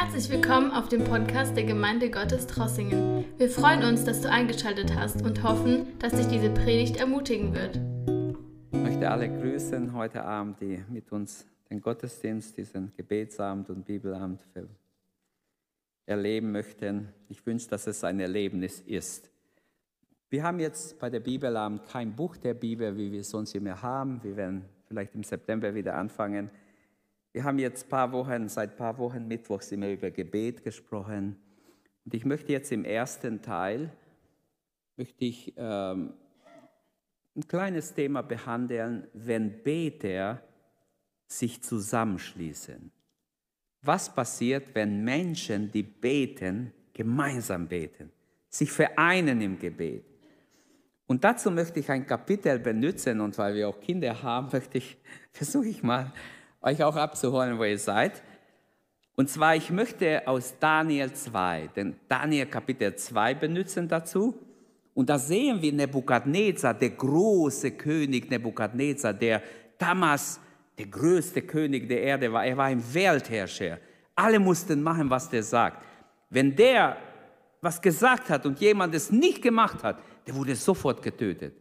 Herzlich willkommen auf dem Podcast der Gemeinde Gottes Trossingen. Wir freuen uns, dass du eingeschaltet hast und hoffen, dass dich diese Predigt ermutigen wird. Ich möchte alle grüßen heute Abend, die mit uns den Gottesdienst, diesen Gebetsabend und Bibelabend erleben möchten. Ich wünsche, dass es ein Erlebnis ist. Wir haben jetzt bei der Bibelabend kein Buch der Bibel, wie wir es sonst immer haben. Wir werden vielleicht im September wieder anfangen. Wir haben jetzt paar Wochen, seit paar Wochen Mittwochs immer über Gebet gesprochen. Und ich möchte jetzt im ersten Teil, möchte ich ähm, ein kleines Thema behandeln, wenn Beter sich zusammenschließen. Was passiert, wenn Menschen, die beten, gemeinsam beten, sich vereinen im Gebet? Und dazu möchte ich ein Kapitel benutzen und weil wir auch Kinder haben, möchte ich, versuche ich mal, euch auch abzuholen, wo ihr seid. Und zwar, ich möchte aus Daniel 2, den Daniel Kapitel 2 benutzen dazu. Und da sehen wir Nebukadnezar, der große König Nebukadnezar, der damals der größte König der Erde war. Er war ein Weltherrscher. Alle mussten machen, was der sagt. Wenn der was gesagt hat und jemand es nicht gemacht hat, der wurde sofort getötet.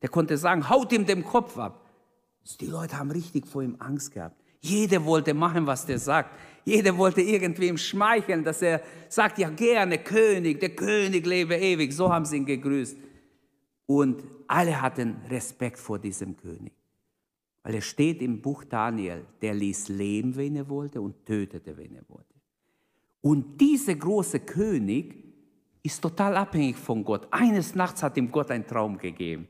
Der konnte sagen, haut ihm den Kopf ab. Die Leute haben richtig vor ihm Angst gehabt. Jeder wollte machen, was der sagt. Jeder wollte irgendwie ihm schmeicheln, dass er sagt, ja gerne König, der König lebe ewig. So haben sie ihn gegrüßt. Und alle hatten Respekt vor diesem König. Weil er steht im Buch Daniel, der ließ leben, wen er wollte und tötete, wen er wollte. Und dieser große König ist total abhängig von Gott. Eines Nachts hat ihm Gott einen Traum gegeben.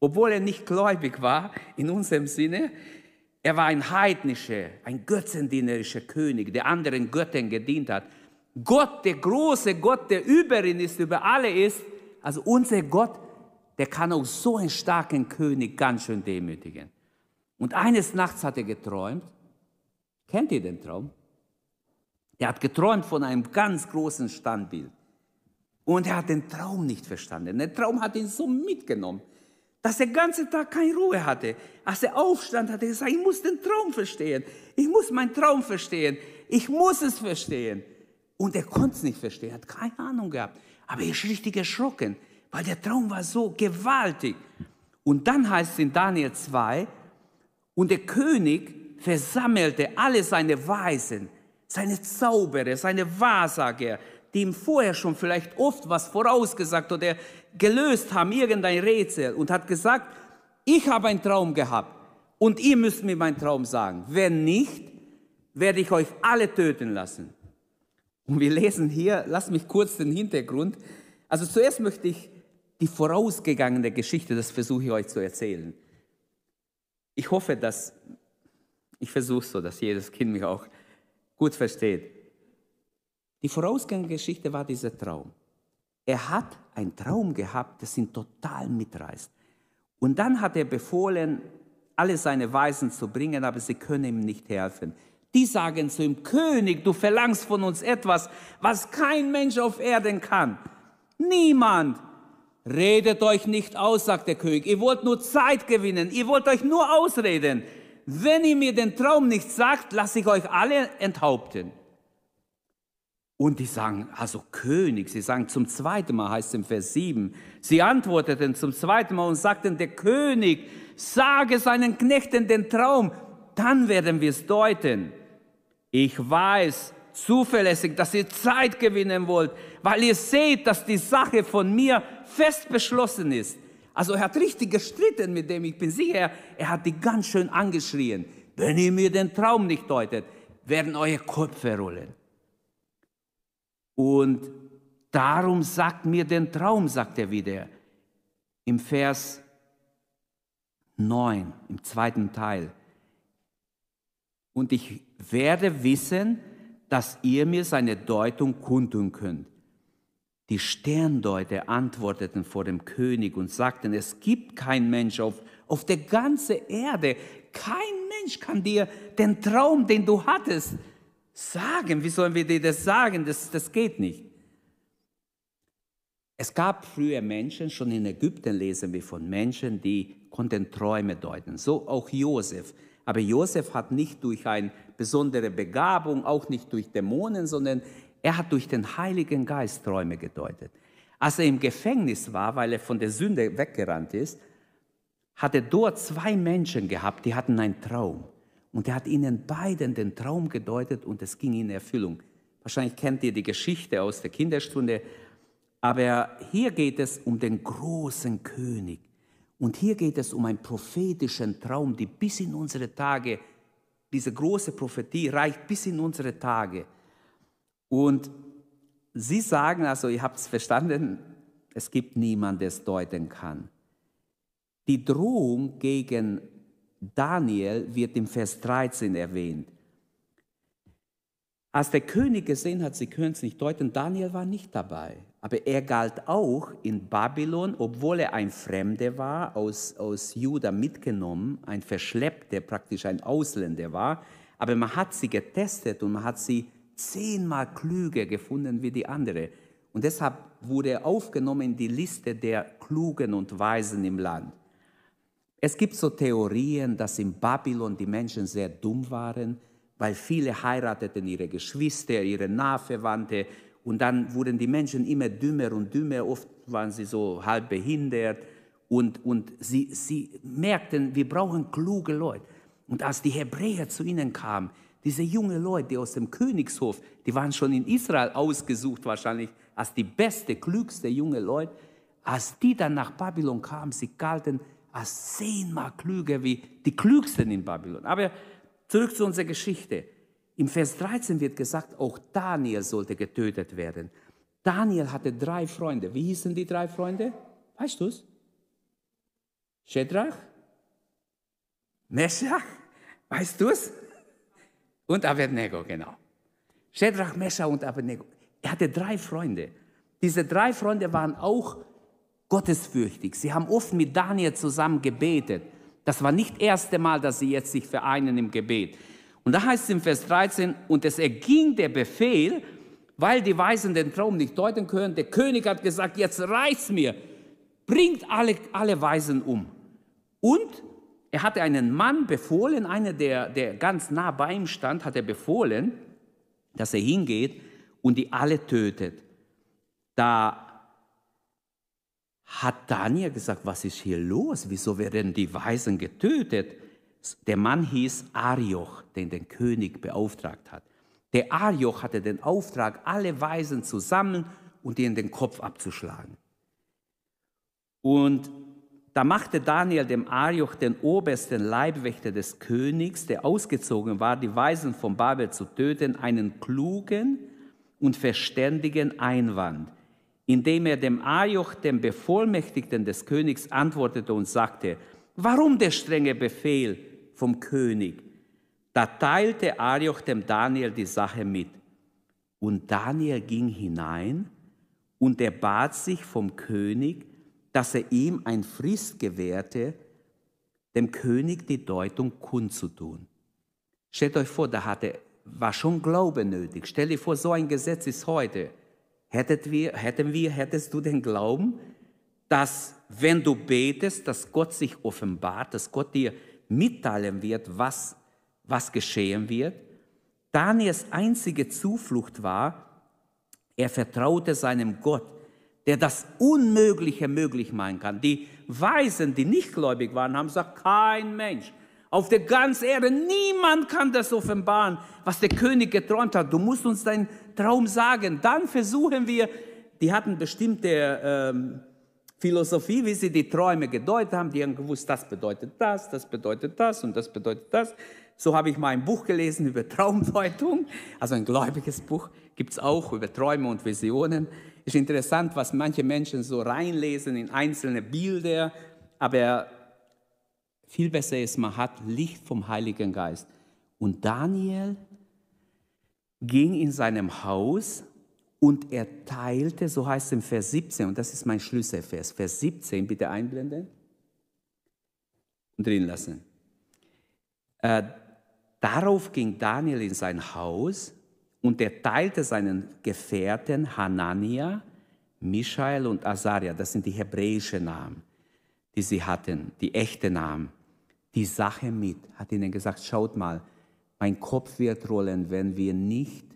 Obwohl er nicht gläubig war, in unserem Sinne, er war ein heidnischer, ein götzendienerischer König, der anderen Göttern gedient hat. Gott, der große Gott, der über ihn ist, über alle ist, also unser Gott, der kann auch so einen starken König ganz schön demütigen. Und eines Nachts hat er geträumt. Kennt ihr den Traum? Er hat geträumt von einem ganz großen Standbild. Und er hat den Traum nicht verstanden. Der Traum hat ihn so mitgenommen dass er den ganzen Tag keine Ruhe hatte. Als er aufstand, hat er gesagt, ich muss den Traum verstehen. Ich muss meinen Traum verstehen. Ich muss es verstehen. Und er konnte es nicht verstehen, hat keine Ahnung gehabt. Aber er ist richtig erschrocken, weil der Traum war so gewaltig. Und dann heißt es in Daniel 2, und der König versammelte alle seine Weisen, seine Zauberer, seine Wahrsager, die ihm vorher schon vielleicht oft was vorausgesagt oder gelöst haben, irgendein Rätsel und hat gesagt, ich habe einen Traum gehabt und ihr müsst mir meinen Traum sagen. Wenn nicht, werde ich euch alle töten lassen. Und wir lesen hier, lass mich kurz den Hintergrund. Also zuerst möchte ich die vorausgegangene Geschichte, das versuche ich euch zu erzählen. Ich hoffe, dass, ich versuche so, dass jedes Kind mich auch gut versteht. Die vorausgegangene Geschichte war dieser Traum. Er hat einen Traum gehabt, das ihn total mitreißt. Und dann hat er befohlen, alle seine Weisen zu bringen, aber sie können ihm nicht helfen. Die sagen zu ihm, König, du verlangst von uns etwas, was kein Mensch auf Erden kann. Niemand. Redet euch nicht aus, sagt der König. Ihr wollt nur Zeit gewinnen. Ihr wollt euch nur ausreden. Wenn ihr mir den Traum nicht sagt, lasse ich euch alle enthaupten. Und die sagen, also König, sie sagen zum zweiten Mal, heißt es im Vers 7, sie antworteten zum zweiten Mal und sagten, der König, sage seinen Knechten den Traum, dann werden wir es deuten. Ich weiß zuverlässig, dass ihr Zeit gewinnen wollt, weil ihr seht, dass die Sache von mir fest beschlossen ist. Also er hat richtig gestritten mit dem, ich bin sicher, er hat die ganz schön angeschrien. Wenn ihr mir den Traum nicht deutet, werden eure Köpfe rollen. Und darum sagt mir den Traum, sagt er wieder im Vers 9, im zweiten Teil. Und ich werde wissen, dass ihr mir seine Deutung kundtun könnt. Die Sterndeuter antworteten vor dem König und sagten, es gibt kein Mensch auf, auf der ganzen Erde, kein Mensch kann dir den Traum, den du hattest, sagen. Wie sollen wir dir das sagen? Das, das geht nicht. Es gab früher Menschen, schon in Ägypten lesen wir von Menschen, die konnten Träume deuten. So auch Josef. Aber Josef hat nicht durch eine besondere Begabung, auch nicht durch Dämonen, sondern er hat durch den Heiligen Geist Träume gedeutet. Als er im Gefängnis war, weil er von der Sünde weggerannt ist, hat er dort zwei Menschen gehabt, die hatten einen Traum. Und er hat ihnen beiden den Traum gedeutet und es ging in Erfüllung. Wahrscheinlich kennt ihr die Geschichte aus der Kinderstunde, aber hier geht es um den großen König. Und hier geht es um einen prophetischen Traum, die bis in unsere Tage, diese große Prophetie reicht bis in unsere Tage. Und Sie sagen also, ihr habt es verstanden, es gibt niemanden, der es deuten kann. Die Drohung gegen Daniel wird im Vers 13 erwähnt. Als der König gesehen hat, sie können es nicht deuten, Daniel war nicht dabei. Aber er galt auch in Babylon, obwohl er ein Fremder war, aus, aus Juda mitgenommen, ein Verschleppter, praktisch ein Ausländer war. Aber man hat sie getestet und man hat sie zehnmal klüger gefunden wie die andere. Und deshalb wurde er aufgenommen in die Liste der Klugen und Weisen im Land. Es gibt so Theorien, dass in Babylon die Menschen sehr dumm waren, weil viele heirateten ihre Geschwister, ihre Nahverwandte und dann wurden die Menschen immer dümmer und dümmer. Oft waren sie so halb behindert und, und sie, sie merkten, wir brauchen kluge Leute. Und als die Hebräer zu ihnen kamen, diese jungen Leute die aus dem Königshof, die waren schon in Israel ausgesucht wahrscheinlich als die beste, klügste junge Leute. Als die dann nach Babylon kamen, sie galten als zehnmal klüger wie die klügsten in Babylon. Aber zurück zu unserer Geschichte. Im Vers 13 wird gesagt, auch Daniel sollte getötet werden. Daniel hatte drei Freunde. Wie hießen die drei Freunde? Weißt du es? Shedrach? Meshach? Weißt du es? Und Abednego, genau. Shedrach, Mescha und Abednego. Er hatte drei Freunde. Diese drei Freunde waren auch gottesfürchtig. Sie haben oft mit Daniel zusammen gebetet. Das war nicht das erste Mal, dass sie jetzt sich vereinen im Gebet. Und da heißt es im Vers 13, und es erging der Befehl, weil die Weisen den Traum nicht deuten können, der König hat gesagt, jetzt reicht's mir, bringt alle, alle Weisen um. Und er hatte einen Mann befohlen, einer, der, der ganz nah bei ihm stand, hat er befohlen, dass er hingeht und die alle tötet. Da hat Daniel gesagt, was ist hier los? Wieso werden die Weisen getötet? Der Mann hieß Arioch, den der König beauftragt hat. Der Arioch hatte den Auftrag, alle Weisen zusammen und ihnen den Kopf abzuschlagen. Und da machte Daniel dem Arioch, den obersten Leibwächter des Königs, der ausgezogen war, die Weisen von Babel zu töten, einen klugen und verständigen Einwand, indem er dem Arioch, dem Bevollmächtigten des Königs, antwortete und sagte, warum der strenge Befehl vom König? Da teilte Arioch dem Daniel die Sache mit. Und Daniel ging hinein und er bat sich vom König, dass er ihm ein Frist gewährte, dem König die Deutung kundzutun. Stellt euch vor, da hatte, war schon Glaube nötig. Stell dir vor, so ein Gesetz ist heute. Hättet wir, hätten wir, hättest du den Glauben, dass wenn du betest, dass Gott sich offenbart, dass Gott dir mitteilen wird, was, was geschehen wird? Daniels einzige Zuflucht war, er vertraute seinem Gott der das Unmögliche möglich machen kann. Die Weisen, die nicht gläubig waren, haben gesagt, kein Mensch auf der ganzen Erde, niemand kann das offenbaren, was der König geträumt hat. Du musst uns deinen Traum sagen. Dann versuchen wir, die hatten bestimmte ähm, Philosophie, wie sie die Träume gedeutet haben. Die haben gewusst, das bedeutet das, das bedeutet das und das bedeutet das. So habe ich mal ein Buch gelesen über Traumdeutung, also ein gläubiges Buch gibt es auch über Träume und Visionen. Ist interessant, was manche Menschen so reinlesen in einzelne Bilder, aber viel besser ist, man hat Licht vom Heiligen Geist. Und Daniel ging in seinem Haus und er teilte, so heißt es im Vers 17, und das ist mein Schlüsselvers, Vers 17, bitte einblenden und drin lassen. Äh, darauf ging Daniel in sein Haus und er teilte seinen Gefährten Hanania, Michael und Azaria, das sind die hebräischen Namen, die sie hatten, die echten Namen, die Sache mit, hat ihnen gesagt, schaut mal, mein Kopf wird rollen, wenn wir nicht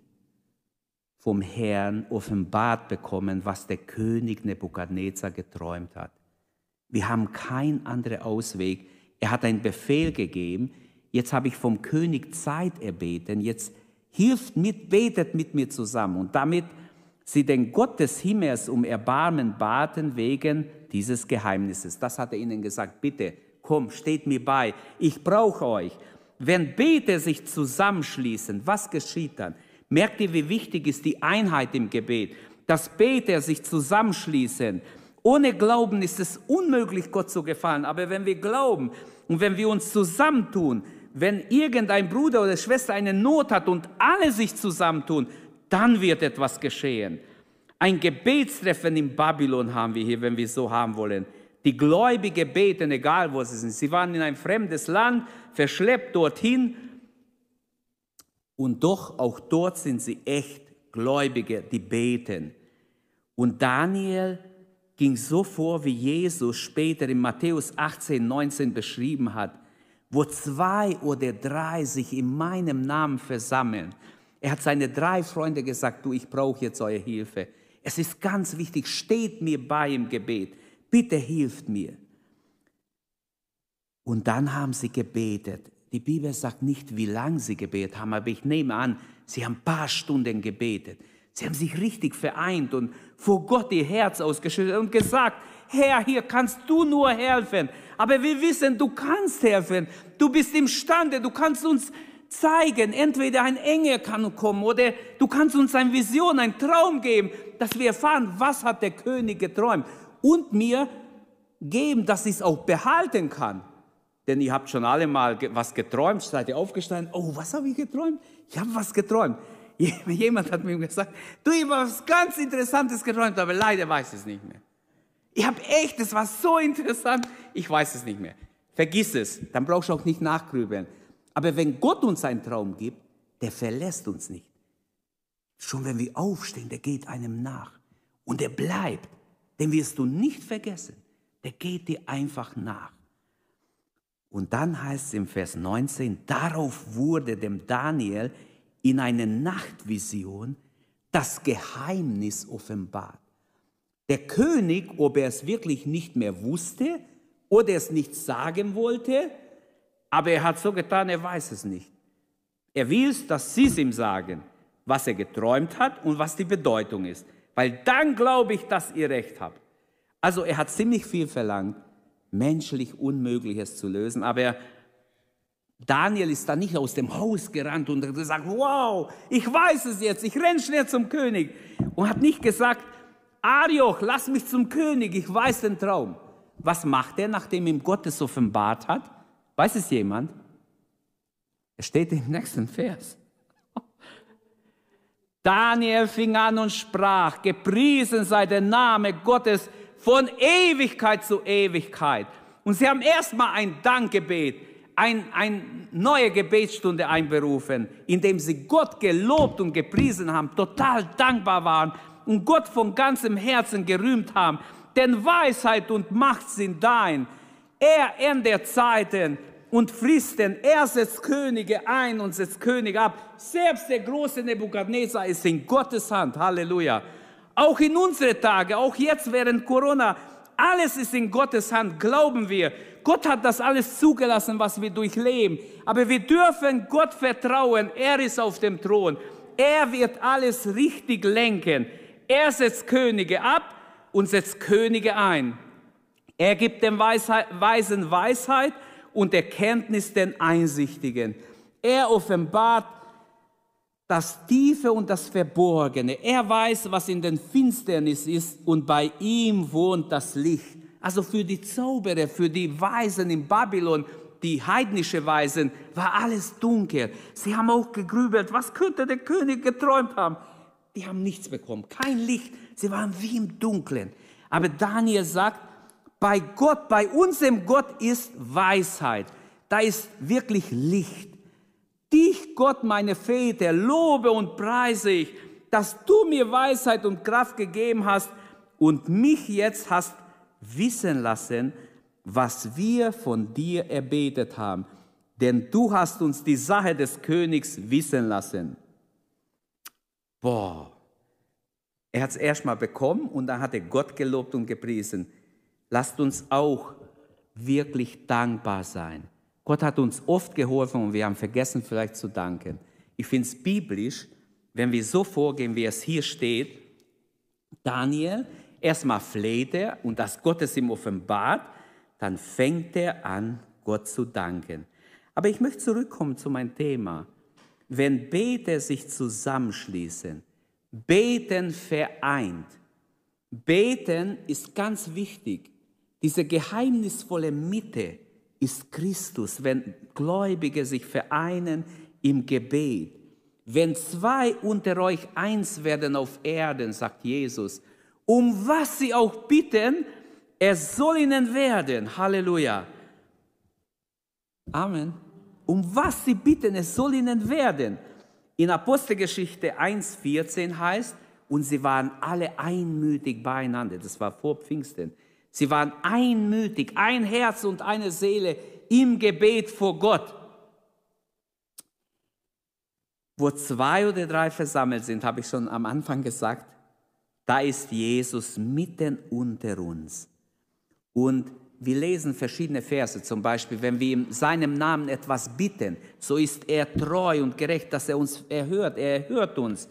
vom Herrn offenbart bekommen, was der König Nebukadnezar geträumt hat. Wir haben keinen anderen Ausweg. Er hat einen Befehl gegeben. Jetzt habe ich vom König Zeit erbeten. Jetzt hilft mit, betet mit mir zusammen. Und damit sie den Gott des Himmels um Erbarmen baten wegen dieses Geheimnisses. Das hat er ihnen gesagt. Bitte, komm, steht mir bei. Ich brauche euch. Wenn Bete sich zusammenschließen, was geschieht dann? Merkt ihr, wie wichtig ist die Einheit im Gebet? Dass Beter sich zusammenschließen. Ohne Glauben ist es unmöglich, Gott zu gefallen. Aber wenn wir glauben und wenn wir uns zusammentun, wenn irgendein Bruder oder Schwester eine Not hat und alle sich zusammentun, dann wird etwas geschehen. Ein Gebetstreffen in Babylon haben wir hier, wenn wir so haben wollen. Die Gläubigen beten, egal wo sie sind. Sie waren in ein fremdes Land, verschleppt dorthin. Und doch, auch dort sind sie echt Gläubige, die beten. Und Daniel ging so vor, wie Jesus später in Matthäus 18, 19 beschrieben hat, wo zwei oder drei sich in meinem Namen versammeln. Er hat seine drei Freunde gesagt, du, ich brauche jetzt eure Hilfe. Es ist ganz wichtig, steht mir bei im Gebet. Bitte hilft mir. Und dann haben sie gebetet. Die Bibel sagt nicht, wie lange sie gebetet haben, aber ich nehme an, sie haben ein paar Stunden gebetet. Sie haben sich richtig vereint und vor Gott ihr Herz ausgeschüttet und gesagt, Herr, hier kannst du nur helfen. Aber wir wissen, du kannst helfen. Du bist imstande, du kannst uns zeigen, entweder ein Engel kann kommen oder du kannst uns eine Vision, einen Traum geben, dass wir erfahren, was hat der König geträumt und mir geben, dass ich es auch behalten kann. Denn ihr habt schon alle mal was geträumt, seid ihr aufgestanden, oh, was habe ich geträumt? Ich habe was geträumt. Jemand hat mir gesagt, du, ich habe was ganz Interessantes geträumt, aber leider weiß ich es nicht mehr. Ich habe echt, es war so interessant, ich weiß es nicht mehr. Vergiss es, dann brauchst du auch nicht nachgrübeln. Aber wenn Gott uns einen Traum gibt, der verlässt uns nicht. Schon wenn wir aufstehen, der geht einem nach. Und er bleibt. Den wirst du nicht vergessen. Der geht dir einfach nach. Und dann heißt es im Vers 19, darauf wurde dem Daniel in einer Nachtvision das Geheimnis offenbart. Der König, ob er es wirklich nicht mehr wusste oder es nicht sagen wollte, aber er hat so getan, er weiß es nicht. Er will, dass sie es ihm sagen, was er geträumt hat und was die Bedeutung ist. Weil dann glaube ich, dass ihr recht habt. Also er hat ziemlich viel verlangt, menschlich Unmögliches zu lösen, aber Daniel ist da nicht aus dem Haus gerannt und hat gesagt, wow, ich weiß es jetzt, ich renne schnell zum König. Und hat nicht gesagt, Arioch, lass mich zum König, ich weiß den Traum. Was macht er, nachdem ihm Gott es offenbart hat? Weiß es jemand? Es steht im nächsten Vers. Daniel fing an und sprach, gepriesen sei der Name Gottes von Ewigkeit zu Ewigkeit. Und sie haben erstmal ein Dankgebet, ein, eine neue Gebetsstunde einberufen, indem sie Gott gelobt und gepriesen haben, total dankbar waren und Gott von ganzem Herzen gerühmt haben. Denn Weisheit und Macht sind dein. Er ändert Zeiten und Fristen. Er setzt Könige ein und setzt Könige ab. Selbst der große Nebukadnezar ist in Gottes Hand. Halleluja. Auch in unsere Tage, auch jetzt während Corona, alles ist in Gottes Hand, glauben wir. Gott hat das alles zugelassen, was wir durchleben. Aber wir dürfen Gott vertrauen. Er ist auf dem Thron. Er wird alles richtig lenken. Er setzt Könige ab und setzt Könige ein. Er gibt dem Weisen Weisheit und Erkenntnis den Einsichtigen. Er offenbart das Tiefe und das Verborgene. Er weiß, was in den Finsternis ist und bei ihm wohnt das Licht. Also für die Zauberer, für die Weisen in Babylon, die heidnische Weisen, war alles dunkel. Sie haben auch gegrübelt, was könnte der König geträumt haben? Die haben nichts bekommen, kein Licht. Sie waren wie im Dunkeln. Aber Daniel sagt, bei Gott, bei unserem Gott ist Weisheit. Da ist wirklich Licht. Dich, Gott, meine Väter, lobe und preise ich, dass du mir Weisheit und Kraft gegeben hast und mich jetzt hast wissen lassen, was wir von dir erbetet haben, denn du hast uns die Sache des Königs wissen lassen. Boah, er hat es erstmal bekommen und dann hat er Gott gelobt und gepriesen. Lasst uns auch wirklich dankbar sein. Gott hat uns oft geholfen und wir haben vergessen vielleicht zu danken. Ich finde es biblisch, wenn wir so vorgehen, wie es hier steht. Daniel, erstmal fleht er und das Gott es ihm offenbart, dann fängt er an, Gott zu danken. Aber ich möchte zurückkommen zu meinem Thema. Wenn Beter sich zusammenschließen, Beten vereint. Beten ist ganz wichtig. Diese geheimnisvolle Mitte ist Christus, wenn Gläubige sich vereinen im Gebet. Wenn zwei unter euch eins werden auf Erden, sagt Jesus, um was sie auch bitten, er soll ihnen werden. Halleluja. Amen. Um was sie bitten, es soll ihnen werden. In Apostelgeschichte 1,14 heißt, und sie waren alle einmütig beieinander. Das war vor Pfingsten. Sie waren einmütig, ein Herz und eine Seele im Gebet vor Gott. Wo zwei oder drei versammelt sind, habe ich schon am Anfang gesagt, da ist Jesus mitten unter uns. Und wir lesen verschiedene Verse, zum Beispiel, wenn wir in seinem Namen etwas bitten, so ist er treu und gerecht, dass er uns erhört, er erhört uns.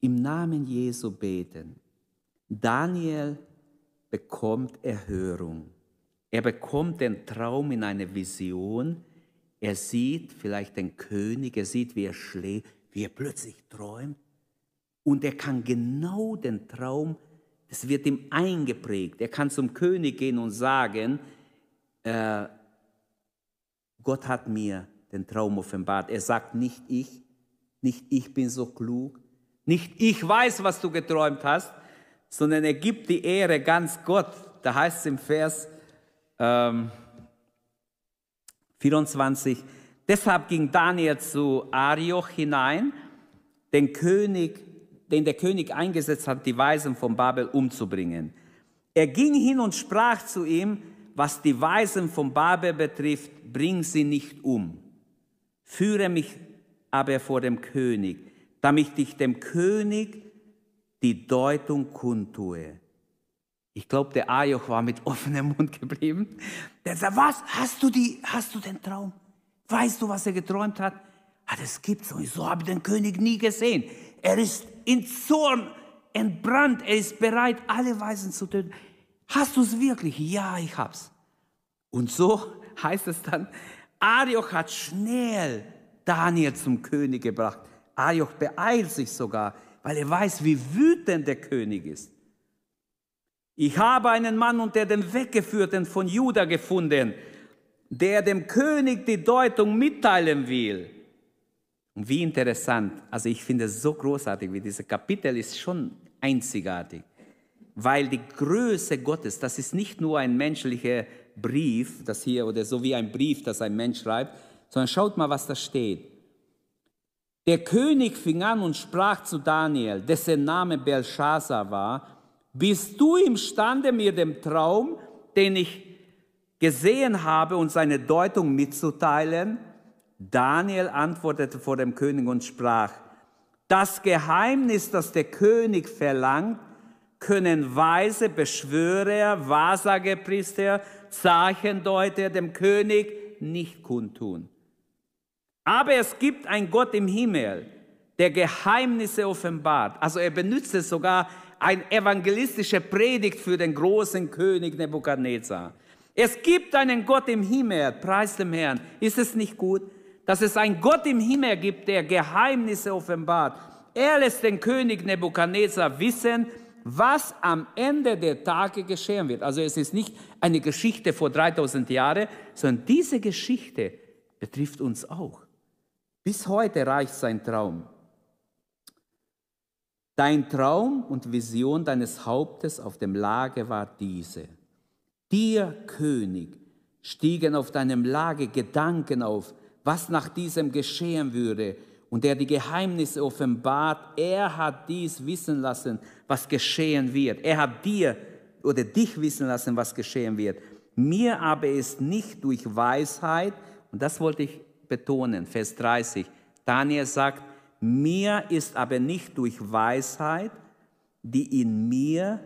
Im Namen Jesu beten. Daniel bekommt Erhörung. Er bekommt den Traum in einer Vision. Er sieht vielleicht den König, er sieht, wie er schläft, wie er plötzlich träumt. Und er kann genau den Traum, es wird ihm eingeprägt. Er kann zum König gehen und sagen, äh, Gott hat mir den Traum offenbart. Er sagt nicht ich, nicht ich bin so klug, nicht ich weiß, was du geträumt hast, sondern er gibt die Ehre ganz Gott. Da heißt es im Vers ähm, 24, deshalb ging Daniel zu Arioch hinein, den König den der König eingesetzt hat, die Weisen von Babel umzubringen. Er ging hin und sprach zu ihm, was die Weisen von Babel betrifft, bring sie nicht um. Führe mich aber vor dem König, damit ich dem König die Deutung kundtue. Ich glaube, der Ajoch war mit offenem Mund geblieben. Der sagt, was? Hast du, die, hast du den Traum? Weißt du, was er geträumt hat? Ah, das gibt's nicht. So habe ich den König nie gesehen. Er ist in Zorn entbrannt. Er ist bereit, alle Weisen zu töten. Hast du es wirklich? Ja, ich hab's. Und so heißt es dann, Arioch hat schnell Daniel zum König gebracht. Arioch beeilt sich sogar, weil er weiß, wie wütend der König ist. Ich habe einen Mann unter den Weggeführten von Juda gefunden, der dem König die Deutung mitteilen will. Und wie interessant, also ich finde es so großartig, wie dieses Kapitel ist schon einzigartig, weil die Größe Gottes, das ist nicht nur ein menschlicher Brief, das hier oder so wie ein Brief, das ein Mensch schreibt, sondern schaut mal, was da steht. Der König fing an und sprach zu Daniel, dessen Name Belshazzar war, bist du imstande, mir den Traum, den ich gesehen habe und seine Deutung mitzuteilen? Daniel antwortete vor dem König und sprach, das Geheimnis, das der König verlangt, können Weise, Beschwörer, Wahrsagepriester, Zeichendeuter dem König nicht kundtun. Aber es gibt einen Gott im Himmel, der Geheimnisse offenbart. Also er benutzt es sogar eine evangelistische Predigt für den großen König Nebukadnezar. Es gibt einen Gott im Himmel, preis dem Herrn. Ist es nicht gut? dass es einen Gott im Himmel gibt, der Geheimnisse offenbart. Er lässt den König Nebukadnezar wissen, was am Ende der Tage geschehen wird. Also es ist nicht eine Geschichte vor 3000 Jahren, sondern diese Geschichte betrifft uns auch. Bis heute reicht sein Traum. Dein Traum und Vision deines Hauptes auf dem Lager war diese. Dir, König, stiegen auf deinem Lager Gedanken auf, was nach diesem geschehen würde und der die Geheimnisse offenbart, er hat dies wissen lassen, was geschehen wird. Er hat dir oder dich wissen lassen, was geschehen wird. Mir aber ist nicht durch Weisheit, und das wollte ich betonen, Vers 30, Daniel sagt, mir ist aber nicht durch Weisheit, die in mir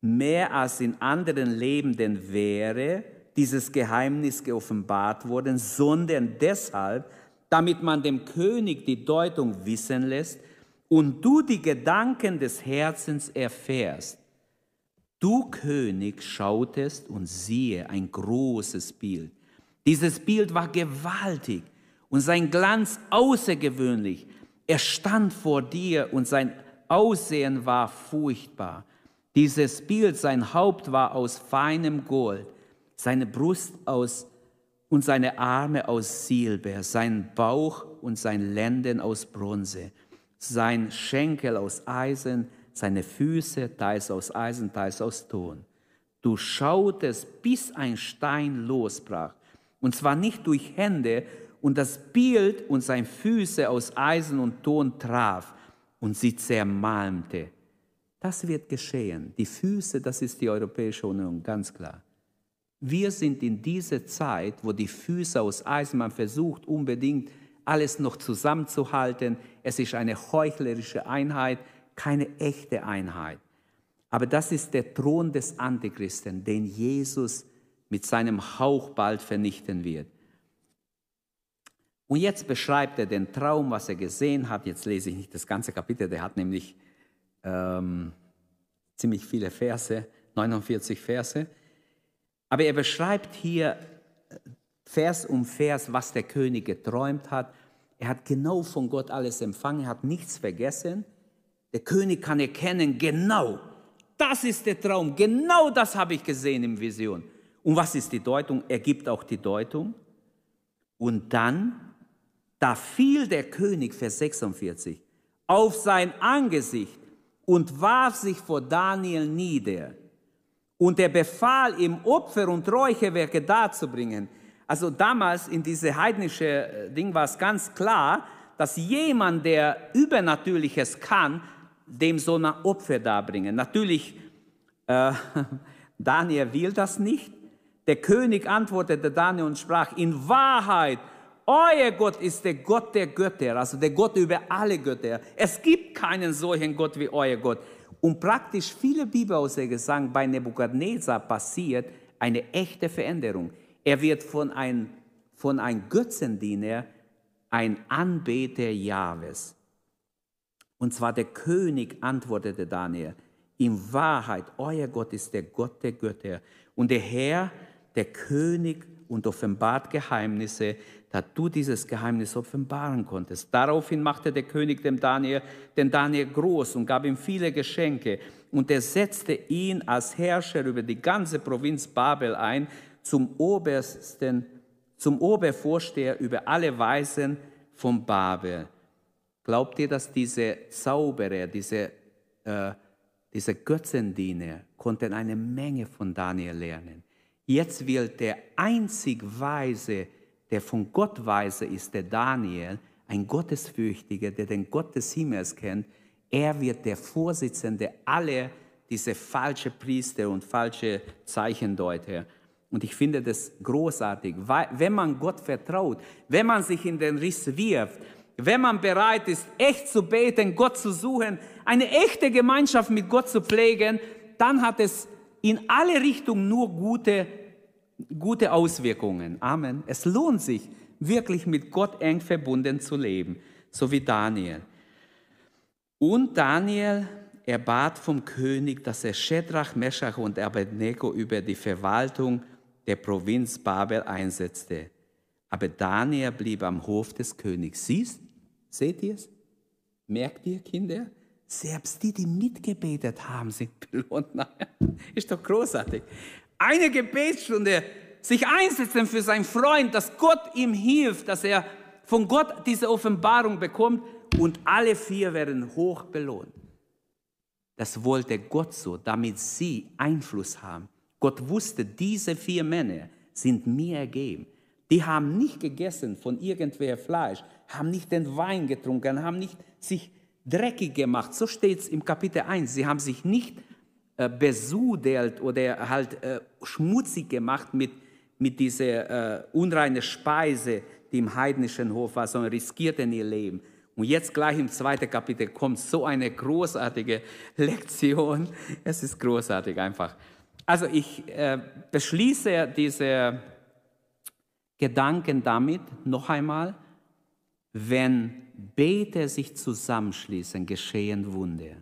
mehr als in anderen Lebenden wäre, dieses Geheimnis geoffenbart worden, sondern deshalb, damit man dem König die Deutung wissen lässt und du die Gedanken des Herzens erfährst. Du König schautest und siehe ein großes Bild. Dieses Bild war gewaltig und sein Glanz außergewöhnlich. Er stand vor dir und sein Aussehen war furchtbar. Dieses Bild, sein Haupt war aus feinem Gold, seine Brust aus und seine Arme aus Silber, sein Bauch und sein Lenden aus Bronze, sein Schenkel aus Eisen, seine Füße teils aus Eisen, teils aus Ton. Du schautest, bis ein Stein losbrach, und zwar nicht durch Hände, und das Bild und seine Füße aus Eisen und Ton traf und sie zermalmte. Das wird geschehen. Die Füße, das ist die Europäische Union, ganz klar. Wir sind in dieser Zeit, wo die Füße aus Eisen, man versucht unbedingt alles noch zusammenzuhalten. Es ist eine heuchlerische Einheit, keine echte Einheit. Aber das ist der Thron des Antichristen, den Jesus mit seinem Hauch bald vernichten wird. Und jetzt beschreibt er den Traum, was er gesehen hat. Jetzt lese ich nicht das ganze Kapitel, der hat nämlich ähm, ziemlich viele Verse, 49 Verse. Aber er beschreibt hier äh, Vers um Vers, was der König geträumt hat. Er hat genau von Gott alles empfangen, hat nichts vergessen. Der König kann erkennen, genau, das ist der Traum, genau das habe ich gesehen im Vision. Und was ist die Deutung? Er gibt auch die Deutung. Und dann, da fiel der König, Vers 46, auf sein Angesicht und warf sich vor Daniel nieder. Und er befahl ihm, Opfer und Räucherwerke darzubringen. Also damals in diese heidnische äh, Ding war es ganz klar, dass jemand, der Übernatürliches kann, dem so ein Opfer darbringen. Natürlich, äh, Daniel will das nicht. Der König antwortete Daniel und sprach, in Wahrheit euer Gott ist der Gott der Götter, also der Gott über alle Götter. Es gibt keinen solchen Gott wie euer Gott. Und praktisch viele Bibelaussagen sagen, bei Nebukadnezar passiert eine echte Veränderung. Er wird von einem von ein Götzendiener ein Anbeter Jahwes. Und zwar der König antwortete Daniel, in Wahrheit, euer Gott ist der Gott der Götter. Und der Herr, der König und offenbart Geheimnisse, dass du dieses Geheimnis offenbaren konntest. Daraufhin machte der König dem Daniel, den Daniel groß und gab ihm viele Geschenke. Und er setzte ihn als Herrscher über die ganze Provinz Babel ein, zum obersten, zum Obervorsteher über alle Weisen von Babel. Glaubt ihr, dass diese Zauberer, diese, äh, diese Götzendiener konnten eine Menge von Daniel lernen? Jetzt will der einzig Weise, der von Gott weise ist, der Daniel, ein Gottesfürchtiger, der den Gott des Himmels kennt, er wird der Vorsitzende aller diese falsche Priester und falsche Zeichendeuter. Und ich finde das großartig, weil, wenn man Gott vertraut, wenn man sich in den Riss wirft, wenn man bereit ist, echt zu beten, Gott zu suchen, eine echte Gemeinschaft mit Gott zu pflegen, dann hat es in alle Richtungen nur gute, gute Auswirkungen. Amen. Es lohnt sich, wirklich mit Gott eng verbunden zu leben, so wie Daniel. Und Daniel, er bat vom König, dass er Shedrach, Meshach und Abednego über die Verwaltung der Provinz Babel einsetzte. Aber Daniel blieb am Hof des Königs. Siehst, seht ihr es? Merkt ihr, Kinder? Selbst die, die mitgebetet haben, sind belohnt. Ist doch großartig. Eine Gebetsstunde sich einsetzen für seinen Freund, dass Gott ihm hilft, dass er von Gott diese Offenbarung bekommt und alle vier werden hoch belohnt. Das wollte Gott so, damit sie Einfluss haben. Gott wusste, diese vier Männer sind mir ergeben. Die haben nicht gegessen von irgendwer Fleisch, haben nicht den Wein getrunken, haben nicht sich dreckig gemacht. So steht es im Kapitel 1. Sie haben sich nicht äh, besudelt oder halt äh, schmutzig gemacht mit, mit dieser äh, unreinen Speise, die im heidnischen Hof war, sondern riskierten ihr Leben. Und jetzt gleich im zweiten Kapitel kommt so eine großartige Lektion. Es ist großartig einfach. Also ich äh, beschließe diese Gedanken damit noch einmal, wenn Beter sich zusammenschließen, geschehen Wunder.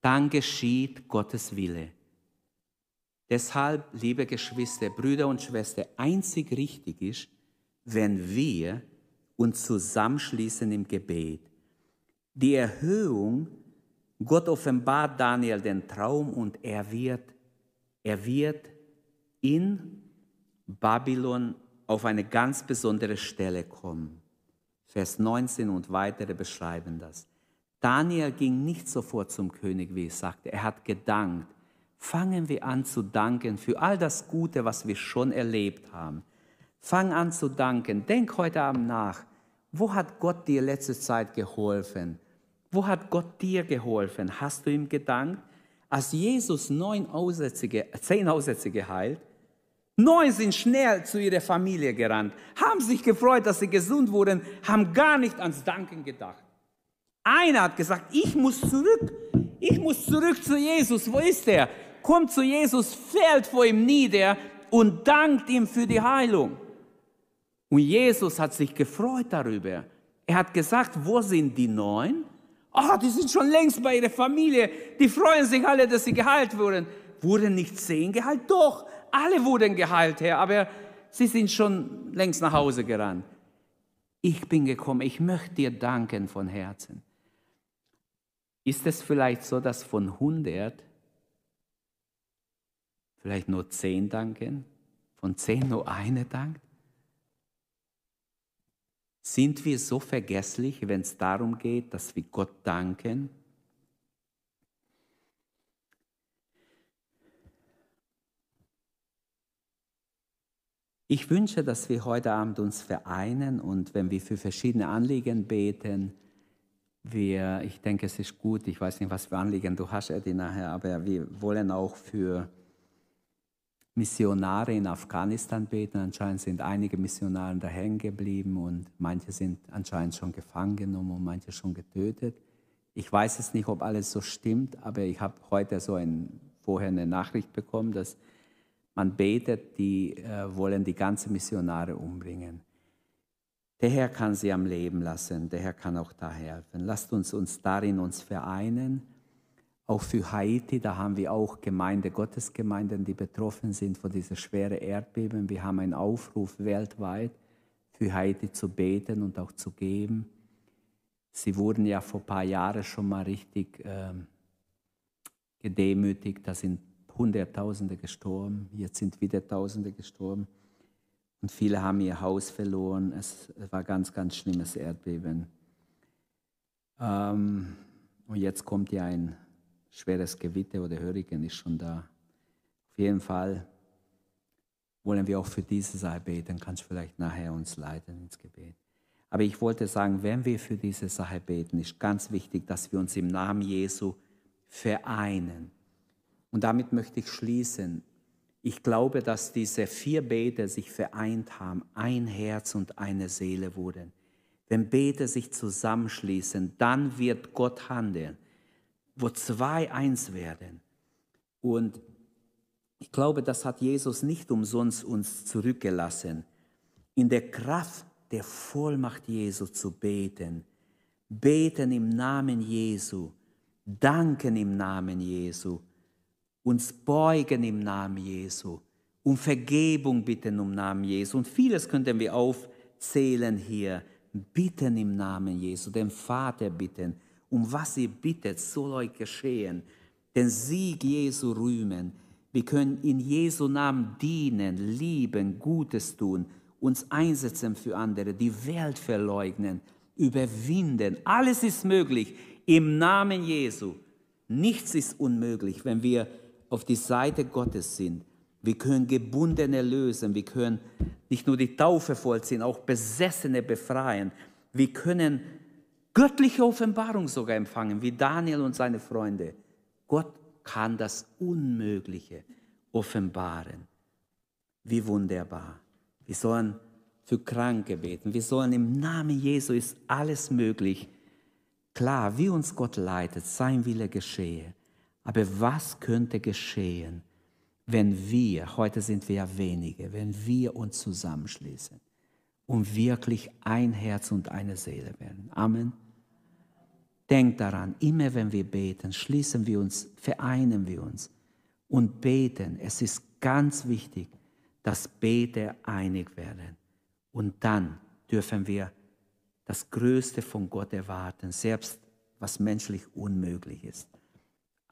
Dann geschieht Gottes Wille. Deshalb, liebe Geschwister, Brüder und Schwestern, einzig richtig ist, wenn wir uns zusammenschließen im Gebet. Die Erhöhung, Gott offenbart Daniel den Traum und er wird, er wird in Babylon auf eine ganz besondere Stelle kommen. Vers 19 und weitere beschreiben das. Daniel ging nicht sofort zum König, wie ich sagte. Er hat gedankt. Fangen wir an zu danken für all das Gute, was wir schon erlebt haben. Fang an zu danken. Denk heute Abend nach. Wo hat Gott dir letzte Zeit geholfen? Wo hat Gott dir geholfen? Hast du ihm gedankt? Als Jesus neun Aussätzige, zehn Aussätzige heilt, Neun sind schnell zu ihrer Familie gerannt, haben sich gefreut, dass sie gesund wurden, haben gar nicht ans Danken gedacht. Einer hat gesagt, ich muss zurück, ich muss zurück zu Jesus. Wo ist er? Kommt zu Jesus, fällt vor ihm nieder und dankt ihm für die Heilung. Und Jesus hat sich gefreut darüber. Er hat gesagt, wo sind die neun? Ah, oh, die sind schon längst bei ihrer Familie. Die freuen sich alle, dass sie geheilt wurden. Wurden nicht zehn geheilt? Doch, alle wurden geheilt, Herr, aber sie sind schon längst nach Hause gerannt. Ich bin gekommen, ich möchte dir danken von Herzen. Ist es vielleicht so, dass von 100 vielleicht nur 10 danken, von 10 nur eine dankt? Sind wir so vergesslich, wenn es darum geht, dass wir Gott danken? Ich wünsche, dass wir heute Abend uns vereinen und wenn wir für verschiedene Anliegen beten, wir, ich denke, es ist gut, ich weiß nicht, was für Anliegen du hast, Eddie, nachher, aber wir wollen auch für Missionare in Afghanistan beten. Anscheinend sind einige Missionare da hängen geblieben und manche sind anscheinend schon gefangen genommen und manche schon getötet. Ich weiß es nicht, ob alles so stimmt, aber ich habe heute so ein, vorher eine Nachricht bekommen, dass man betet, die äh, wollen die ganzen Missionare umbringen. Der Herr kann sie am Leben lassen, der Herr kann auch da helfen. Lasst uns uns darin uns vereinen. Auch für Haiti, da haben wir auch Gemeinde, Gottesgemeinden, die betroffen sind von dieser schweren Erdbeben. Wir haben einen Aufruf weltweit für Haiti zu beten und auch zu geben. Sie wurden ja vor ein paar Jahren schon mal richtig äh, gedemütigt. Da sind Hunderttausende gestorben, jetzt sind wieder Tausende gestorben. Und viele haben ihr Haus verloren. Es war ganz, ganz schlimmes Erdbeben. Ähm, und jetzt kommt ja ein schweres Gewitter oder Hurrikan ist schon da. Auf jeden Fall wollen wir auch für diese Sache beten. Kannst du vielleicht nachher uns leiten ins Gebet. Aber ich wollte sagen, wenn wir für diese Sache beten, ist ganz wichtig, dass wir uns im Namen Jesu vereinen. Und damit möchte ich schließen. Ich glaube, dass diese vier Beter sich vereint haben, ein Herz und eine Seele wurden. Wenn Beter sich zusammenschließen, dann wird Gott handeln, wo zwei eins werden. Und ich glaube, das hat Jesus nicht umsonst uns zurückgelassen. In der Kraft der Vollmacht Jesu zu beten, beten im Namen Jesu, danken im Namen Jesu uns beugen im Namen Jesu, um Vergebung bitten im Namen Jesu. Und vieles könnten wir aufzählen hier. Bitten im Namen Jesu, den Vater bitten. Um was ihr bittet, soll euch geschehen. Den Sieg Jesu rühmen. Wir können in Jesu Namen dienen, lieben, Gutes tun, uns einsetzen für andere, die Welt verleugnen, überwinden. Alles ist möglich im Namen Jesu. Nichts ist unmöglich, wenn wir auf die Seite Gottes sind. Wir können Gebundene lösen, wir können nicht nur die Taufe vollziehen, auch Besessene befreien. Wir können göttliche Offenbarung sogar empfangen, wie Daniel und seine Freunde. Gott kann das Unmögliche offenbaren. Wie wunderbar. Wir sollen für Kranke beten. Wir sollen im Namen Jesu ist alles möglich. Klar, wie uns Gott leitet, sein Wille geschehe. Aber was könnte geschehen, wenn wir, heute sind wir ja wenige, wenn wir uns zusammenschließen und wirklich ein Herz und eine Seele werden? Amen. Denkt daran, immer wenn wir beten, schließen wir uns, vereinen wir uns und beten. Es ist ganz wichtig, dass Beter einig werden. Und dann dürfen wir das Größte von Gott erwarten, selbst was menschlich unmöglich ist.